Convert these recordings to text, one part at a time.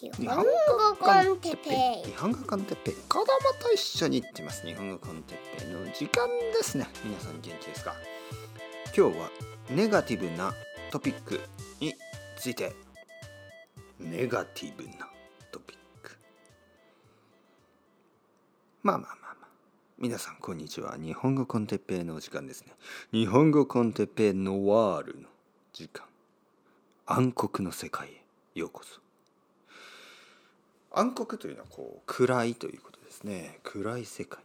日本語 con テッペイ。日本語 con テッペイ。子供と一緒に行ってます。日本語 con テッペイの時間ですね。皆さん元気ですか？今日はネガティブなトピックについて。ネガティブなトピック。まあまあまあまあ。皆さんこんにちは。日本語 con テッペイの時間ですね。日本語 con テッペイノワールの時間。暗黒の世界へようこそ。暗黒というのはこう暗いということですね。暗い世界。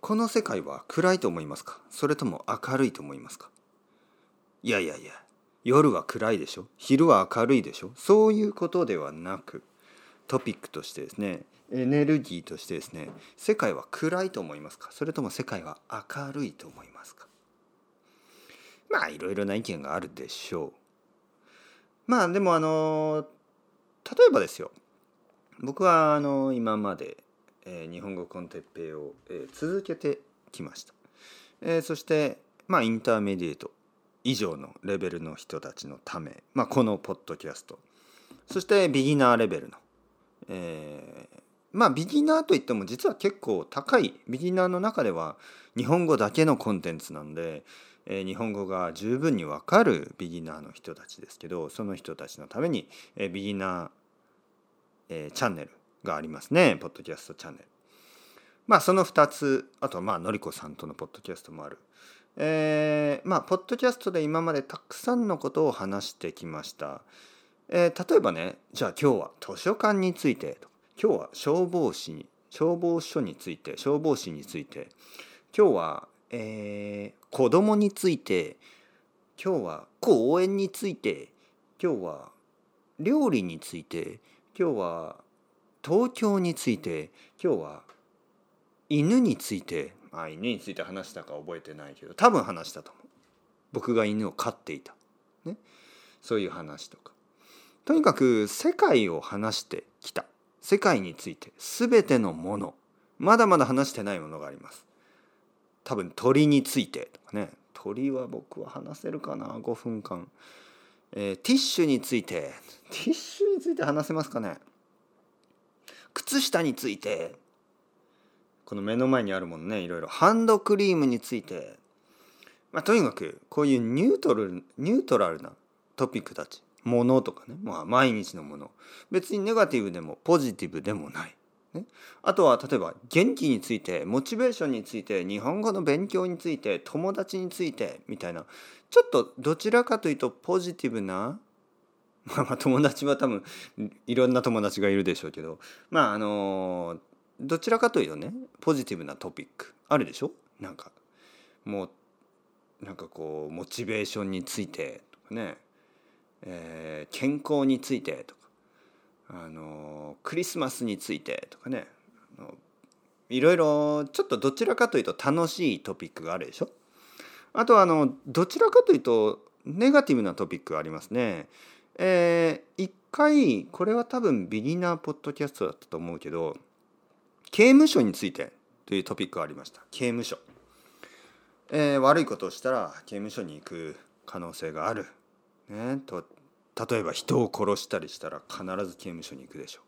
この世界は暗いと思いますか？それとも明るいと思いますか？いやいやいや。夜は暗いでしょ？昼は明るいでしょ？そういうことではなくトピックとしてですねエネルギーとしてですね世界は暗いと思いますか？それとも世界は明るいと思いますか？まあいろいろな意見があるでしょう。まあでもあの例えばですよ。僕はあの今まで、えー、日本語コンテッペイを、えー、続けてきました、えー、そしてまあインターメディエート以上のレベルの人たちのため、まあ、このポッドキャスト。そしてビギナーレベルの、えー、まあビギナーといっても実は結構高いビギナーの中では日本語だけのコンテンツなんで、えー、日本語が十分にわかるビギナーの人たちですけどその人たちのために、えー、ビギナーえー、チャンネルがありますねポッドキャストチャンネル。まあその2つあとはまあのりこさんとのポッドキャストもある。えー、まあポッドキャストで今までたくさんのことを話してきました。えー、例えばねじゃあ今日は図書館について今日は消防士に消防署について消防士について今日は、えー、子供について今日は公園について今日は料理について今日は東京について今日は犬について。あ犬について話したか覚えてないけど多分話したと思う。僕が犬を飼っていた、ね、そういう話とか。とにかく世界を話してきた。世界について。全てのもの。まだまだ話してないものがあります。多分鳥についてとかね。鳥は僕は話せるかな？5分間えー、ティッシュについて。ティッシュについて話せますかね？靴下について。この目の前にあるものねいろいろ。ハンドクリームについて、まあ、とにかくこういうニュートルニュートラルなトピックたち。ものとかね、まあ、毎日のもの別にネガティブでもポジティブでもない。ね、あとは例えば元気についてモチベーションについて日本語の勉強について友達についてみたいな。ちょっとどちらかというとポジティブな まあ友達は多分いろんな友達がいるでしょうけど。まああのどちらかというとねポジティブなトピック。あるでしょ？なんかもうなんかこうモチベーションについてとかね、えー、健康についてとか。あのクリスマスについてとかねいろいろちょっとどちらかというと楽しいトピックがあるでしょ？あとはあのどちらかというとネガティブなトピックがありますね。えー、一回これは多分ビギナーポッドキャストだったと思うけど刑務所についてというトピックがありました。刑務所。えー、悪いことをしたら刑務所に行く可能性がある。ね、と例えば人を殺したりしたら必ず刑務所に行くでしょ。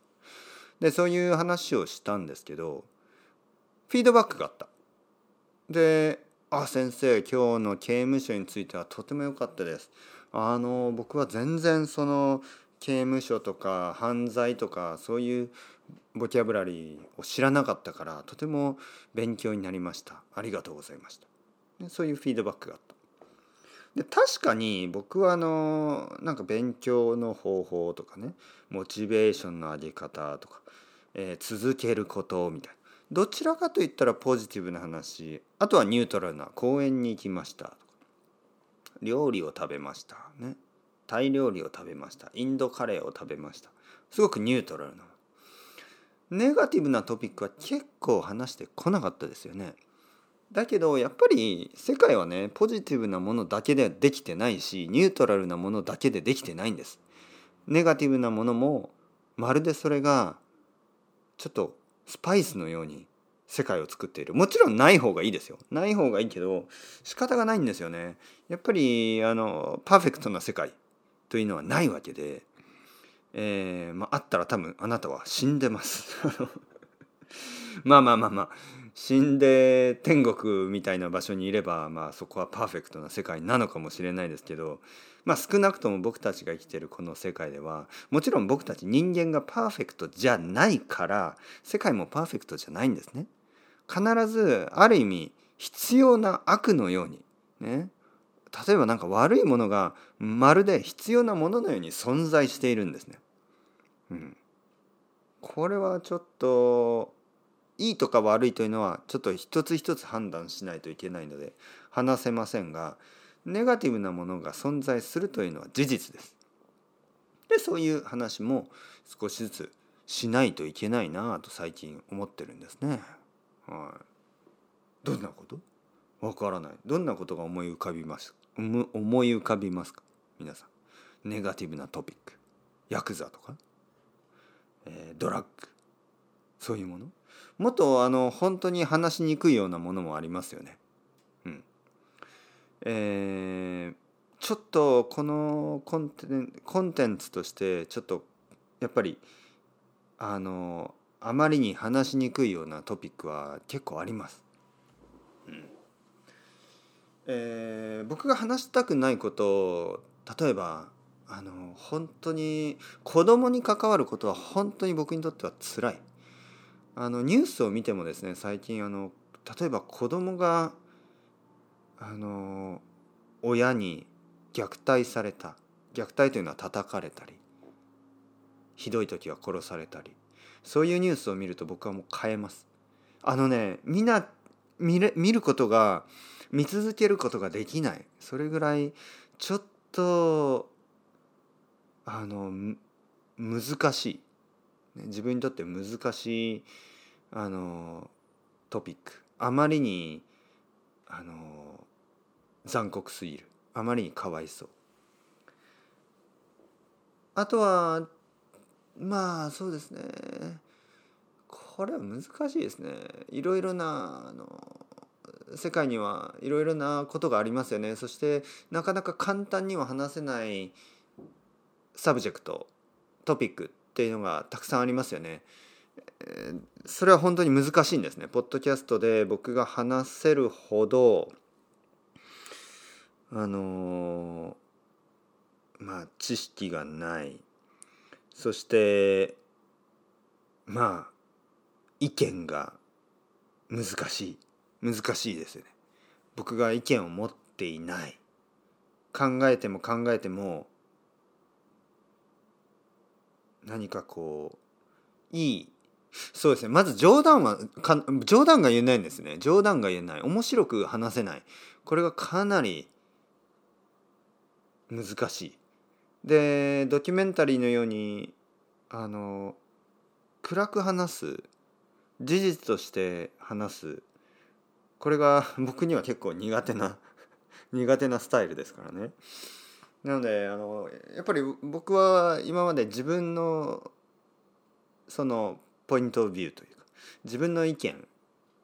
でそういう話をしたんですけどフィードバックがあった。で「あ先生今日の刑務所についてはとても良かったです」あの僕は全然その刑務所とか犯罪とかそういうボキャブラリーを知らなかったからとても勉強になりましたありがとうございましたそういうフィードバックがあったで確かに僕はあのなんか勉強の方法とかねモチベーションの上げ方とか、えー、続けることみたいな。どちらかといったらポジティブな話。あとはニュートラルな公園に行きました。とか料理を食べました。ね。タイ料理を食べました。インドカレーを食べました。すごくニュートラルなネガティブなトピックは結構話してこなかったですよね。だけどやっぱり世界はねポジティブなものだけではできてないしニュートラルなものだけでできてないんです。ネガティブなものもまるでそれがちょっとスパイスのように世界を作っている。もちろんない方がいいですよ。ない方がいいけど仕方がないんですよね。やっぱりあのパーフェクトな世界というのはないわけでえー、まあ、あったら多分あなたは死んでます。まあまあまあまあ。死んで天国みたいな場所にいれば、まあ、そこはパーフェクトな世界なのかもしれないですけど、まあ、少なくとも僕たちが生きてるこの世界ではもちろん僕たち人間がパーフェクトじゃないから世界もパーフェクトじゃないんですね。必ずある意味必要な悪のようにね例えば何か悪いものがまるで必要なもののように存在しているんですね。うん、これはちょっといいとか悪いというのはちょっと一つ一つ判断しないといけないので話せませんがネガティブなものが存在するというのは事実です。でそういう話も少しずつしないといけないなと最近思ってるんですね。はい、どんなこと？わからない。どんなことが思い浮かびます？思い浮かびますか？皆さん。ネガティブなトピック。ヤクザとか、えー、ドラッグ。そういうもの？もっとあの本当に話しにくいようなものもありますよね。うん。えー、ちょっとこのコンテンコンテンツとしてちょっとやっぱりあのあまりに話しにくいようなトピックは結構あります。うんえー、僕が話したくないことを例えばあの本当に子供に関わることは本当に僕にとっては辛い。あのニュースを見てもですね最近あの例えば子供があの親に虐待された虐待というのは叩かれたりひどい時は殺されたりそういうニュースを見ると僕はもう変えます。あのねみんな見れ見ることが見続けることができないそれぐらいちょっとあの難しいね自分にとって難しいあのトピック。あまりにあの残酷すぎる。あまりにかわいそう。あとはまあそうですね。これは難しいですね。いろいろなあの世界にはいろいろなことがありますよね。そしてなかなか簡単には話せないsubject トピックっていうのがたくさんありますよね。それは本当に難しいんですね。ポッドキャストで僕が話せるほどあのまあ知識がないそしてまあ意見が難しい難しいですよね。僕が意見を持っていない考えても考えても何かこういいそうですね。まず冗談はか冗談が言えないんですね。冗談が言えない。面白く話せない。これがかなり難しい。でドキュメンタリーのようにあの暗く話す。事実として話す。これが僕には結構苦手な苦手なスタイルですからね。なのであのやっぱり僕は今まで自分のそのポイントビューというか自分の意見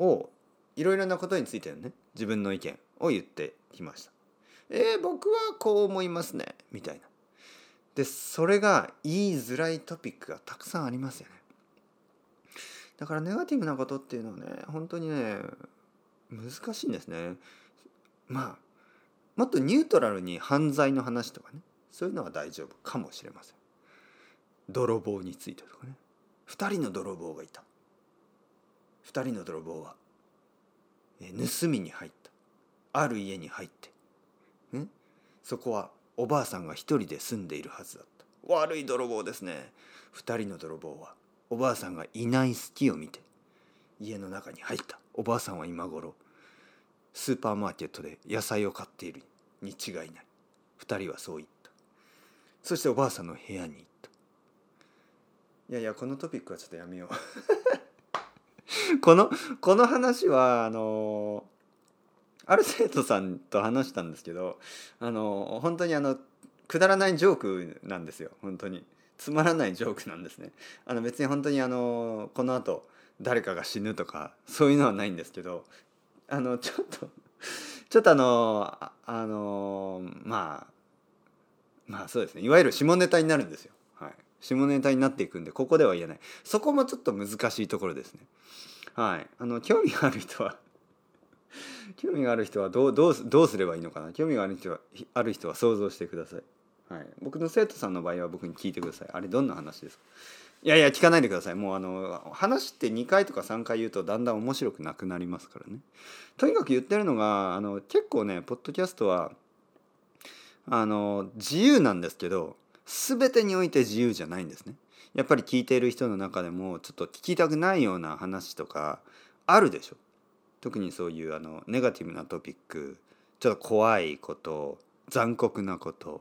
をいろいろなことについてのね自分の意見を言ってきました。えー、僕はこう思いますねみたいな。でそれが言いづらいトピックがたくさんありますよね。だからネガティブなことっていうのはね本当にね難しいんですね。まあもっとニュートラルに犯罪の話とかねそういうのは大丈夫かもしれません。泥棒についてとかね。2人の泥棒がいた。2人の泥棒は盗みに入った。ある家に入って、ね、そこはおばあさんが一人で住んでいるはずだった。悪い泥棒ですね。2人の泥棒はおばあさんがいない隙を見て家の中に入った。おばあさんは今頃スーパーマーケットで野菜を買っているに違いない。2人はそう言った。そしておばあさんの部屋に行った。いやいやこのトピックはちょっとやめよう。このこの話はあのある生徒さんと話したんですけどあの本当にあのくだらないジョークなんですよ。本当に。つまらないジョークなんですね。あの別に本当にあのこの後誰かが死ぬとかそういうのはないんですけどあのちょっと ちょっとあのあのまあまあそうですね。いわゆる下ネタになるんですよ。はい、下ネタになっていくんでここでは言えない。そこもちょっと難しいところですね。はい。あの興味がある人は 興味がある人はどうどうどうすればいいのかな？興味がある人はある人は想像してください、はい、僕の生徒さんの場合は僕に聞いてください。あれどんな話ですか？いやいや聞かないでください。もうあの話って2回とか3回言うとだんだん面白くなくなりますからね。とにかく言ってるのがあの結構ねポッドキャストはあの自由なんですけど全てにおいて自由じゃないんですね。やっぱり聞いている人の中でもちょっと聞きたくないような話とかあるでしょ。特にそういうあのネガティブなトピックちょっと怖いこと残酷なこと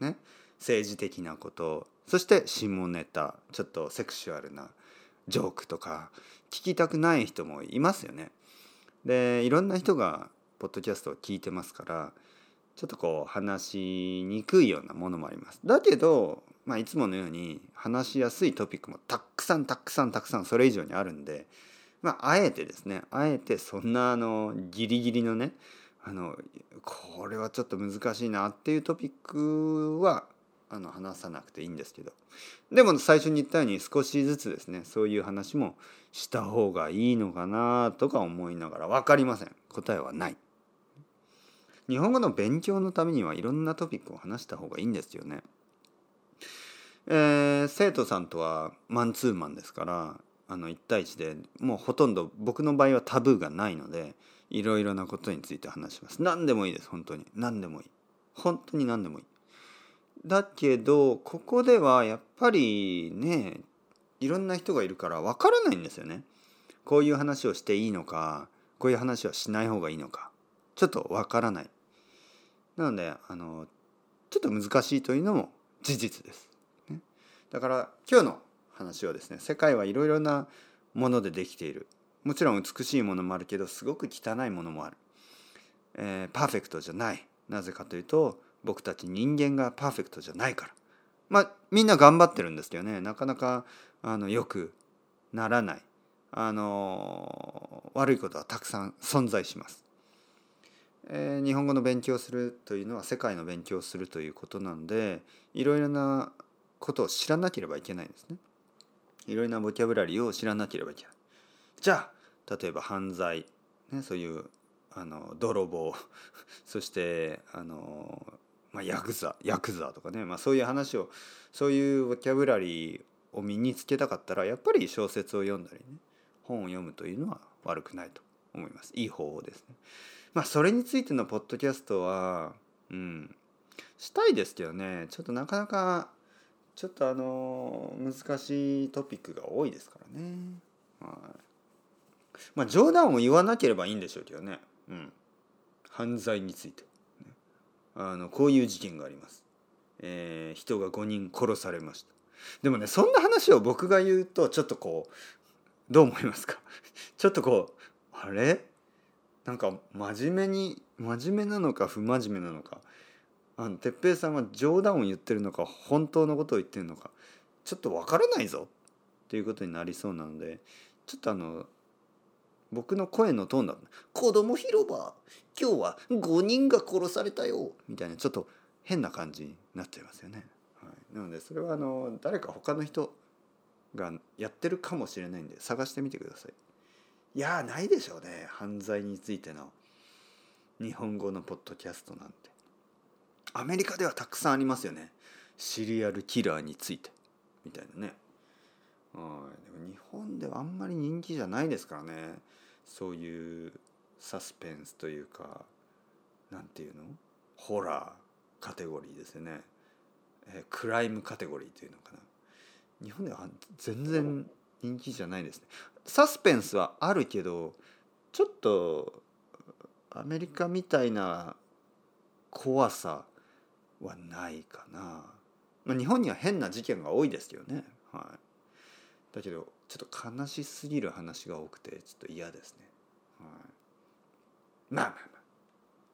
ね。政治的なことそして下ネタちょっとセクシュアルなジョークとか聞きたくない人もいますよね。でいろんな人がポッドキャストを聞いてますからちょっとこう話しにくいようなものもあります。だけど、まあ、いつものように話しやすいトピックもたくさんたくさんたくさんそれ以上にあるんで、まあ、あえてですねあえてそんなあのギリギリのねあのこれはちょっと難しいなっていうトピックはあの話さなくていいんですけど。でも最初に言ったように少しずつですねそういう話もした方がいいのかなとか思いながら分かりません。答えはない。日本語の勉強のためにはいろんなトピックを話した方がいいんですよね。えー、生徒さんとはマンツーマンですからあの1対1でもうほとんど僕の場合はタブーがないのでいろいろなことについて話します。何でもいいです本当に。何でもいい。本当に何でもいい。だけどここではやっぱりねいろんな人がいるからわからないんですよね。こういう話をしていいのかこういう話はしない方がいいのかちょっとわからない。なのであのちょっと難しいというのも事実です。ね、だから今日の話はですね世界はいろいろなものでできているもちろん美しいものもあるけどすごく汚いものもある、えー、パーフェクトじゃないなぜかというと僕たち人間がパーフェクトじゃないからまあみんな頑張ってるんですけどねなかなかあのよくならないあの悪いことはたくさん存在します。えー、日本語の勉強をするというのは世界の勉強をするということなんでいろいろなことを知らなければいけないんですね。いろいろなボキャブラリーを知らなければいけない。じゃあ例えば犯罪、ね、そういうあの泥棒 そしてあのまあ、ヤクザヤクザとかね、まあ、そういう話をそういうボキャブラリーを身につけたかったらやっぱり小説を読んだりね本を読むというのは悪くないと思いますいい方法ですね。まあそれについてのポッドキャストはうんしたいですけどねちょっとなかなかちょっとあの難しいトピックが多いですからね。はい、まあ冗談を言わなければいいんでしょうけどね。うん、犯罪について。あのこういう事件があります、えー、人が5人殺されました。でもねそんな話を僕が言うとちょっとこうどう思いますか？ちょっとこうあれ？なんか真面目に真面目なのか不真面目なのか。あの哲平さんは冗談を言ってるのか本当のことを言ってるのかちょっとわからないぞっていうことになりそうなのでちょっとあの僕の声のトーンだ子供広場今日は5人が殺されたよみたいなちょっと変な感じになっちゃいますよね。はい、なのでそれはあの誰か他の人がやってるかもしれないんで探してみてください。いやないでしょうね犯罪についての日本語のポッドキャストなんて。アメリカではたくさんありますよね。シリアルキラーについてみたいなね。はい、でも日本ではあんまり人気じゃないですからね。そういうサスペンスというかなんていうの？ホラーカテゴリーですよね、えー、クライムカテゴリーというのかな。日本では全然人気じゃないですね。サスペンスはあるけどちょっとアメリカみたいな怖さはないかな、まあ、日本には変な事件が多いですけどね。はい。だけどちょっと悲しすぎる話が多くてちょっと嫌ですね。まあまあまあ。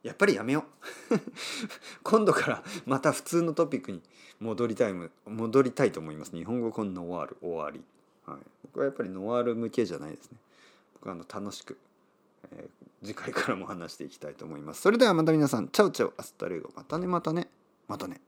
やっぱりやめよう。今度からまた普通のトピックに戻りたい戻りたいと思います。日本語コンノワール終わり、はい、僕はやっぱりノワール向けじゃないですね。僕はあの楽しく、えー、次回からも話していきたいと思います。それではまた皆さん。チャウチャウアスタレゴ。またねまたね。またね。